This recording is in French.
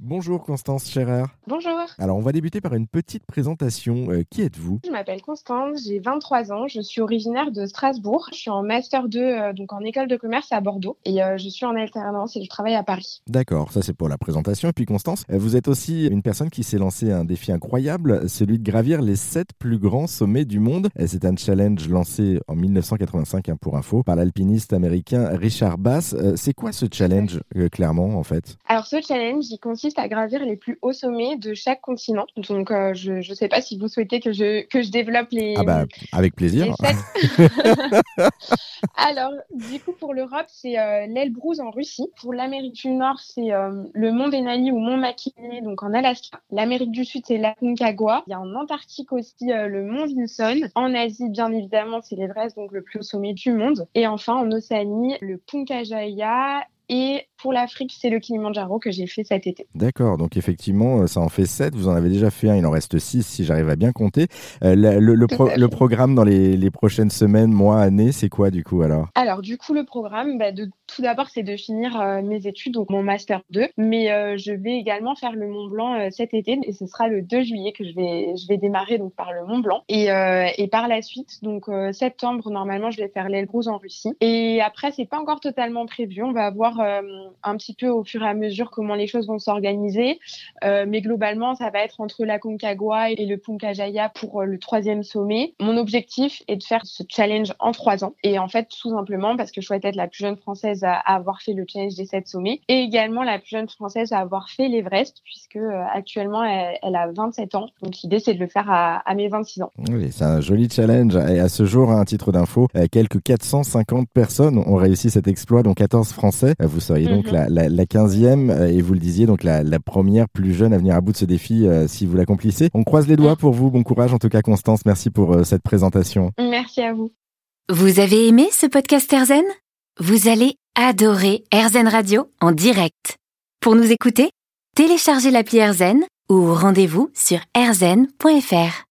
Bonjour Constance Scherer. Bonjour. Alors on va débuter par une petite présentation. Euh, qui êtes-vous? Je m'appelle Constance, j'ai 23 ans, je suis originaire de Strasbourg. Je suis en master 2 euh, donc en école de commerce à Bordeaux et euh, je suis en alternance et je travaille à Paris. D'accord, ça c'est pour la présentation. Et puis Constance, vous êtes aussi une personne qui s'est lancée un défi incroyable, celui de gravir les 7 plus grands sommets du monde. C'est un challenge lancé en 1985 hein, pour info par l'alpiniste américain Richard Bass. C'est quoi ce challenge clairement en fait? Alors ce challenge, il consiste à gravir les plus hauts sommets de chaque continent. Donc euh, je ne sais pas si vous souhaitez que je, que je développe les... Ah bah avec plaisir. sept. Alors, du coup, pour l'Europe, c'est euh, l'Elbrus en Russie. Pour l'Amérique du Nord, c'est euh, le mont Denali ou mont McKinley, donc en Alaska. L'Amérique du Sud, c'est l'Aconcagua. Il y a en Antarctique aussi euh, le mont Vinson. En Asie, bien évidemment, c'est l'Everest, donc le plus haut sommet du monde. Et enfin, en Océanie, le Puncajaya. Et pour l'Afrique, c'est le Kilimandjaro que j'ai fait cet été. D'accord, donc effectivement, euh, ça en fait 7. Vous en avez déjà fait un, il en reste 6 si j'arrive à bien compter. Euh, le, pro- programme dans les, les prochaines semaines, mois, années, c'est quoi du coup alors? Alors, du coup, le programme, bah, de, tout d'abord, c'est de finir euh, mes études, donc mon Master 2. Mais euh, je vais également faire le Mont Blanc cet été et ce sera le 2 juillet que je vais, je vais démarrer donc, par le Mont Blanc. Et, et par la suite, donc septembre, normalement, je vais faire l'Elbrus en Russie. Et après, c'est pas encore totalement prévu. On va euh, un petit peu au fur et à mesure comment les choses vont s'organiser. Euh, mais globalement, ça va être entre la Concagua et le Puncajaya pour euh, le troisième sommet. Mon objectif est de faire ce challenge en trois ans. Et en fait, tout simplement parce que je souhaite être la plus jeune française à, à avoir fait le challenge des sept sommets et également la plus jeune française à avoir fait l'Everest puisque actuellement elle, a 27 ans. Donc l'idée c'est de le faire à, à mes 26 ans. Oui, c'est un joli challenge. Et à ce jour, un titre d'info, quelques 450 personnes ont réussi cet exploit, dont 14 Français. Vous seriez donc Mhm. la, la, la 15e, euh, et vous le disiez, donc la, la première plus jeune à venir à bout de ce défi euh, si vous l'accomplissez. On croise les doigts pour vous. Bon courage en tout cas, Constance. Merci pour euh, cette présentation. Merci à vous. Vous avez aimé ce podcast Airzen? Vous allez adorer Airzen Radio en direct. Pour nous écouter, téléchargez l'appli Airzen ou rendez-vous sur airzen.fr.